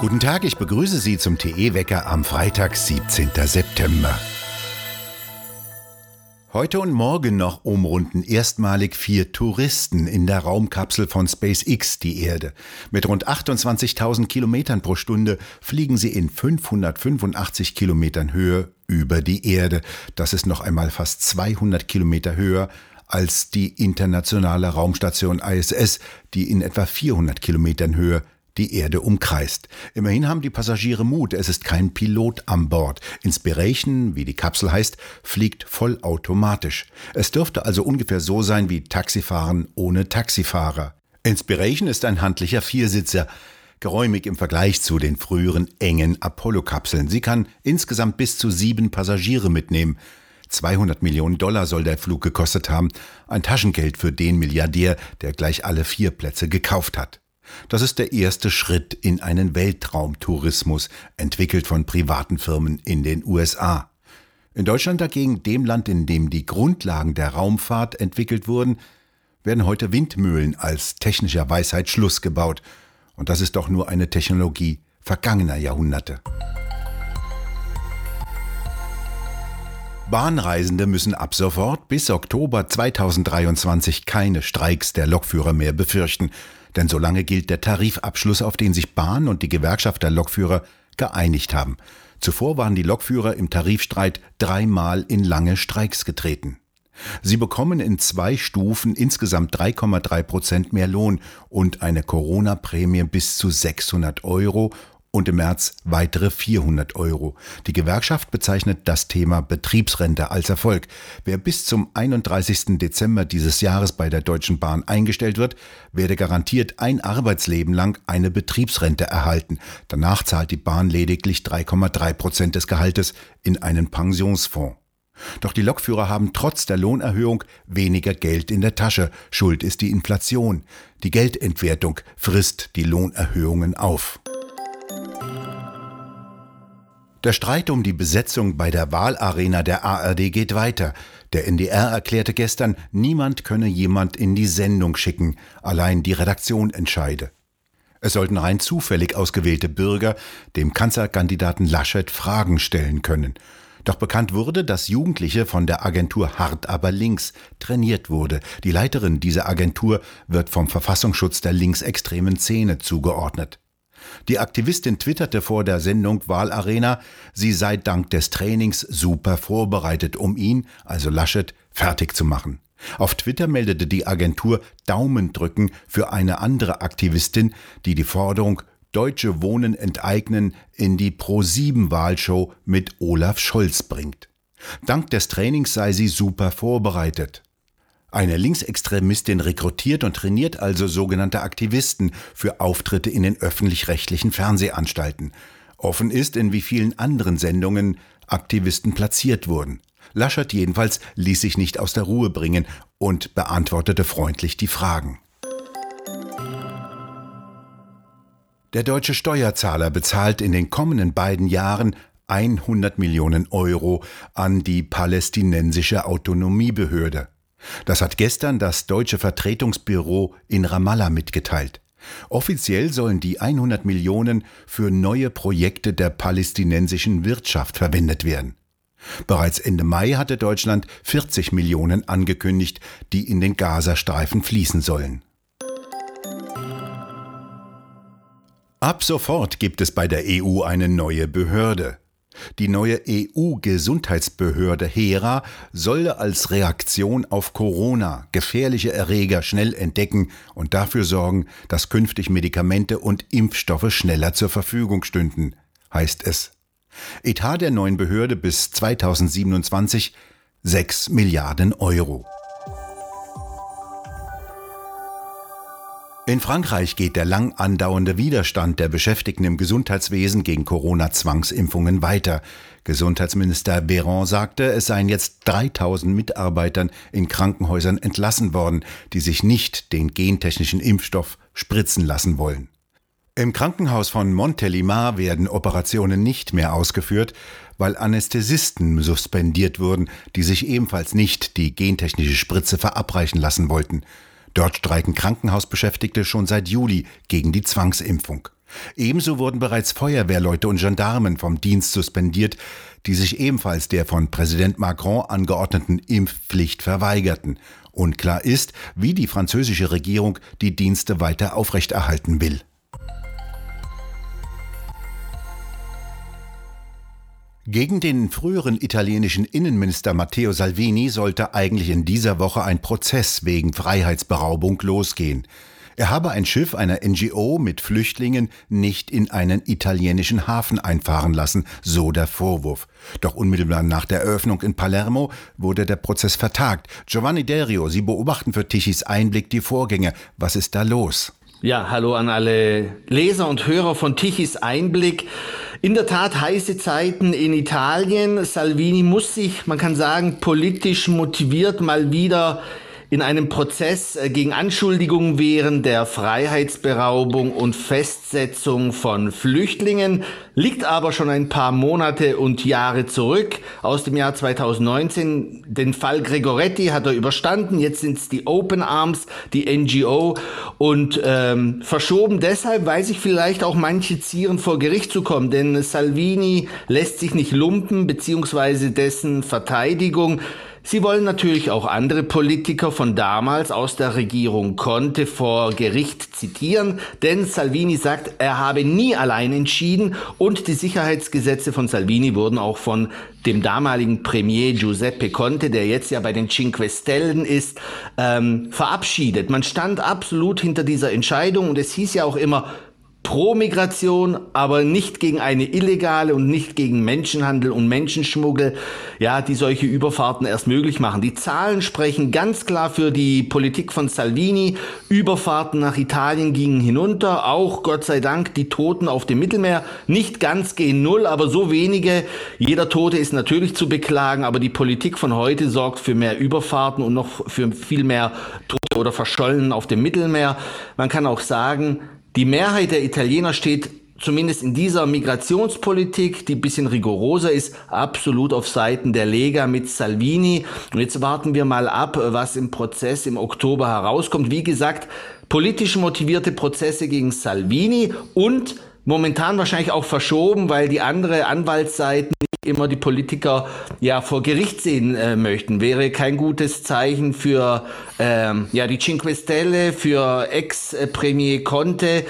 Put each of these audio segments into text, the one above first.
Guten Tag, ich begrüße Sie zum TE-Wecker am Freitag, 17. September. Heute und morgen noch umrunden erstmalig vier Touristen in der Raumkapsel von SpaceX die Erde. Mit rund 28.000 Kilometern pro Stunde fliegen sie in 585 Kilometern Höhe über die Erde. Das ist noch einmal fast 200 Kilometer höher als die internationale Raumstation ISS, die in etwa 400 Kilometern Höhe die Erde umkreist. Immerhin haben die Passagiere Mut, es ist kein Pilot an Bord. Inspiration, wie die Kapsel heißt, fliegt vollautomatisch. Es dürfte also ungefähr so sein wie Taxifahren ohne Taxifahrer. Inspiration ist ein handlicher Viersitzer, geräumig im Vergleich zu den früheren engen Apollo-Kapseln. Sie kann insgesamt bis zu sieben Passagiere mitnehmen. 200 Millionen Dollar soll der Flug gekostet haben, ein Taschengeld für den Milliardär, der gleich alle vier Plätze gekauft hat. Das ist der erste Schritt in einen Weltraumtourismus, entwickelt von privaten Firmen in den USA. In Deutschland dagegen, dem Land, in dem die Grundlagen der Raumfahrt entwickelt wurden, werden heute Windmühlen als technischer Weisheit Schluss gebaut. Und das ist doch nur eine Technologie vergangener Jahrhunderte. Bahnreisende müssen ab sofort bis Oktober 2023 keine Streiks der Lokführer mehr befürchten. Denn solange gilt der Tarifabschluss, auf den sich Bahn und die Gewerkschaft der Lokführer geeinigt haben. Zuvor waren die Lokführer im Tarifstreit dreimal in lange Streiks getreten. Sie bekommen in zwei Stufen insgesamt 3,3 Prozent mehr Lohn und eine Corona-Prämie bis zu 600 Euro und im März weitere 400 Euro. Die Gewerkschaft bezeichnet das Thema Betriebsrente als Erfolg. Wer bis zum 31. Dezember dieses Jahres bei der Deutschen Bahn eingestellt wird, werde garantiert ein Arbeitsleben lang eine Betriebsrente erhalten. Danach zahlt die Bahn lediglich 3,3 Prozent des Gehaltes in einen Pensionsfonds. Doch die Lokführer haben trotz der Lohnerhöhung weniger Geld in der Tasche. Schuld ist die Inflation. Die Geldentwertung frisst die Lohnerhöhungen auf. Der Streit um die Besetzung bei der Wahlarena der ARD geht weiter. Der NDR erklärte gestern, niemand könne jemand in die Sendung schicken, allein die Redaktion entscheide. Es sollten rein zufällig ausgewählte Bürger dem Kanzlerkandidaten Laschet Fragen stellen können. Doch bekannt wurde, dass Jugendliche von der Agentur Hart aber links trainiert wurde. Die Leiterin dieser Agentur wird vom Verfassungsschutz der linksextremen Szene zugeordnet. Die Aktivistin twitterte vor der Sendung Wahlarena, sie sei dank des Trainings super vorbereitet, um ihn, also Laschet, fertig zu machen. Auf Twitter meldete die Agentur Daumendrücken für eine andere Aktivistin, die die Forderung Deutsche Wohnen enteignen in die Pro-7-Wahlshow mit Olaf Scholz bringt. Dank des Trainings sei sie super vorbereitet. Eine Linksextremistin rekrutiert und trainiert also sogenannte Aktivisten für Auftritte in den öffentlich-rechtlichen Fernsehanstalten. Offen ist, in wie vielen anderen Sendungen Aktivisten platziert wurden. Laschet jedenfalls ließ sich nicht aus der Ruhe bringen und beantwortete freundlich die Fragen. Der deutsche Steuerzahler bezahlt in den kommenden beiden Jahren 100 Millionen Euro an die palästinensische Autonomiebehörde. Das hat gestern das deutsche Vertretungsbüro in Ramallah mitgeteilt. Offiziell sollen die 100 Millionen für neue Projekte der palästinensischen Wirtschaft verwendet werden. Bereits Ende Mai hatte Deutschland 40 Millionen angekündigt, die in den Gazastreifen fließen sollen. Ab sofort gibt es bei der EU eine neue Behörde. Die neue EU-Gesundheitsbehörde HERA soll als Reaktion auf Corona gefährliche Erreger schnell entdecken und dafür sorgen, dass künftig Medikamente und Impfstoffe schneller zur Verfügung stünden, heißt es. Etat der neuen Behörde bis 2027 6 Milliarden Euro. In Frankreich geht der lang andauernde Widerstand der Beschäftigten im Gesundheitswesen gegen Corona-Zwangsimpfungen weiter. Gesundheitsminister Véran sagte, es seien jetzt 3000 Mitarbeitern in Krankenhäusern entlassen worden, die sich nicht den gentechnischen Impfstoff spritzen lassen wollen. Im Krankenhaus von Montélimar werden Operationen nicht mehr ausgeführt, weil Anästhesisten suspendiert wurden, die sich ebenfalls nicht die gentechnische Spritze verabreichen lassen wollten. Dort streiken Krankenhausbeschäftigte schon seit Juli gegen die Zwangsimpfung. Ebenso wurden bereits Feuerwehrleute und Gendarmen vom Dienst suspendiert, die sich ebenfalls der von Präsident Macron angeordneten Impfpflicht verweigerten. Unklar ist, wie die französische Regierung die Dienste weiter aufrechterhalten will. Gegen den früheren italienischen Innenminister Matteo Salvini sollte eigentlich in dieser Woche ein Prozess wegen Freiheitsberaubung losgehen. Er habe ein Schiff einer NGO mit Flüchtlingen nicht in einen italienischen Hafen einfahren lassen, so der Vorwurf. Doch unmittelbar nach der Eröffnung in Palermo wurde der Prozess vertagt. Giovanni Derio, Sie beobachten für Tichys Einblick die Vorgänge. Was ist da los? Ja, hallo an alle Leser und Hörer von Tichys Einblick. In der Tat heiße Zeiten in Italien. Salvini muss sich, man kann sagen, politisch motiviert mal wieder in einem Prozess äh, gegen Anschuldigungen während der Freiheitsberaubung und Festsetzung von Flüchtlingen, liegt aber schon ein paar Monate und Jahre zurück. Aus dem Jahr 2019. Den Fall Gregoretti hat er überstanden, jetzt sind es die Open Arms, die NGO und ähm, verschoben deshalb, weil sich vielleicht auch manche zieren vor Gericht zu kommen, denn Salvini lässt sich nicht lumpen, beziehungsweise dessen Verteidigung Sie wollen natürlich auch andere Politiker von damals aus der Regierung Conte vor Gericht zitieren, denn Salvini sagt, er habe nie allein entschieden und die Sicherheitsgesetze von Salvini wurden auch von dem damaligen Premier Giuseppe Conte, der jetzt ja bei den Cinque Stellen ist, ähm, verabschiedet. Man stand absolut hinter dieser Entscheidung und es hieß ja auch immer, pro Migration, aber nicht gegen eine illegale und nicht gegen Menschenhandel und Menschenschmuggel, ja, die solche Überfahrten erst möglich machen. Die Zahlen sprechen ganz klar für die Politik von Salvini. Überfahrten nach Italien gingen hinunter, auch Gott sei Dank die Toten auf dem Mittelmeer. Nicht ganz gehen null, aber so wenige. Jeder Tote ist natürlich zu beklagen, aber die Politik von heute sorgt für mehr Überfahrten und noch für viel mehr Tote oder Verschollen auf dem Mittelmeer. Man kann auch sagen, die Mehrheit der Italiener steht zumindest in dieser Migrationspolitik, die bisschen rigoroser ist, absolut auf Seiten der Lega mit Salvini. Und jetzt warten wir mal ab, was im Prozess im Oktober herauskommt. Wie gesagt, politisch motivierte Prozesse gegen Salvini und momentan wahrscheinlich auch verschoben, weil die andere Anwaltsseiten immer die Politiker ja vor Gericht sehen äh, möchten. Wäre kein gutes Zeichen für ähm, ja die Cinque Stelle, für Ex-Premier Conte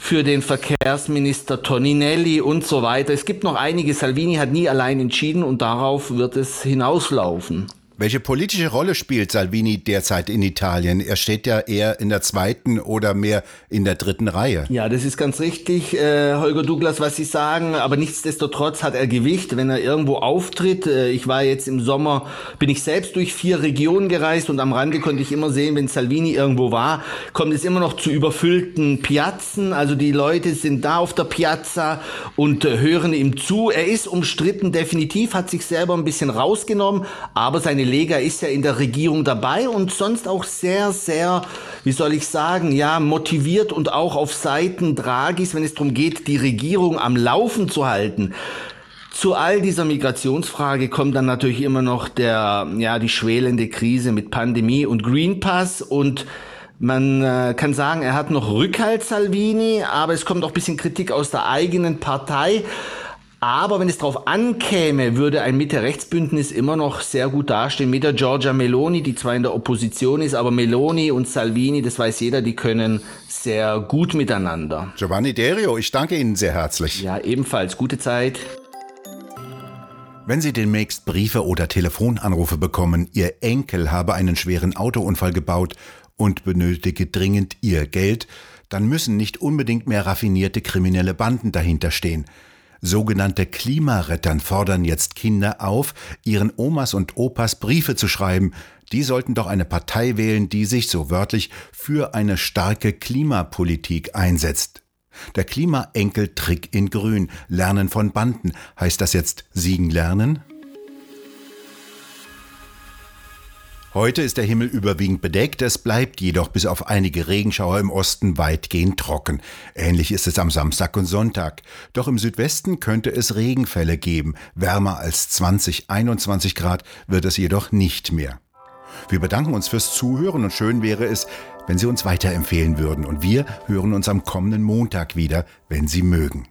für den Verkehrsminister Toninelli und so weiter. Es gibt noch einige. Salvini hat nie allein entschieden und darauf wird es hinauslaufen. Welche politische Rolle spielt Salvini derzeit in Italien? Er steht ja eher in der zweiten oder mehr in der dritten Reihe. Ja, das ist ganz richtig, äh, Holger Douglas, was Sie sagen. Aber nichtsdestotrotz hat er Gewicht, wenn er irgendwo auftritt. Äh, ich war jetzt im Sommer, bin ich selbst durch vier Regionen gereist und am Rande konnte ich immer sehen, wenn Salvini irgendwo war, kommt es immer noch zu überfüllten Piazzen. Also die Leute sind da auf der Piazza und äh, hören ihm zu. Er ist umstritten, definitiv, hat sich selber ein bisschen rausgenommen, aber seine Lega ist ja in der Regierung dabei und sonst auch sehr, sehr, wie soll ich sagen, ja, motiviert und auch auf Seiten Draghis, wenn es darum geht, die Regierung am Laufen zu halten. Zu all dieser Migrationsfrage kommt dann natürlich immer noch der, ja, die schwelende Krise mit Pandemie und Green Pass und man äh, kann sagen, er hat noch Rückhalt, Salvini, aber es kommt auch ein bisschen Kritik aus der eigenen Partei. Aber wenn es darauf ankäme, würde ein Mitte-Rechts-Bündnis immer noch sehr gut dastehen mit der Giorgia Meloni, die zwar in der Opposition ist, aber Meloni und Salvini, das weiß jeder, die können sehr gut miteinander. Giovanni Derio, ich danke Ihnen sehr herzlich. Ja, ebenfalls. Gute Zeit. Wenn Sie demnächst Briefe oder Telefonanrufe bekommen, Ihr Enkel habe einen schweren Autounfall gebaut und benötige dringend Ihr Geld, dann müssen nicht unbedingt mehr raffinierte kriminelle Banden dahinter stehen. Sogenannte Klimarettern fordern jetzt Kinder auf, ihren Omas und Opas Briefe zu schreiben. Die sollten doch eine Partei wählen, die sich so wörtlich für eine starke Klimapolitik einsetzt. Der Klimaenkeltrick in Grün, Lernen von Banden. Heißt das jetzt Siegen lernen? Heute ist der Himmel überwiegend bedeckt, es bleibt jedoch bis auf einige Regenschauer im Osten weitgehend trocken. Ähnlich ist es am Samstag und Sonntag. Doch im Südwesten könnte es Regenfälle geben. Wärmer als 20, 21 Grad wird es jedoch nicht mehr. Wir bedanken uns fürs Zuhören und schön wäre es, wenn Sie uns weiterempfehlen würden. Und wir hören uns am kommenden Montag wieder, wenn Sie mögen.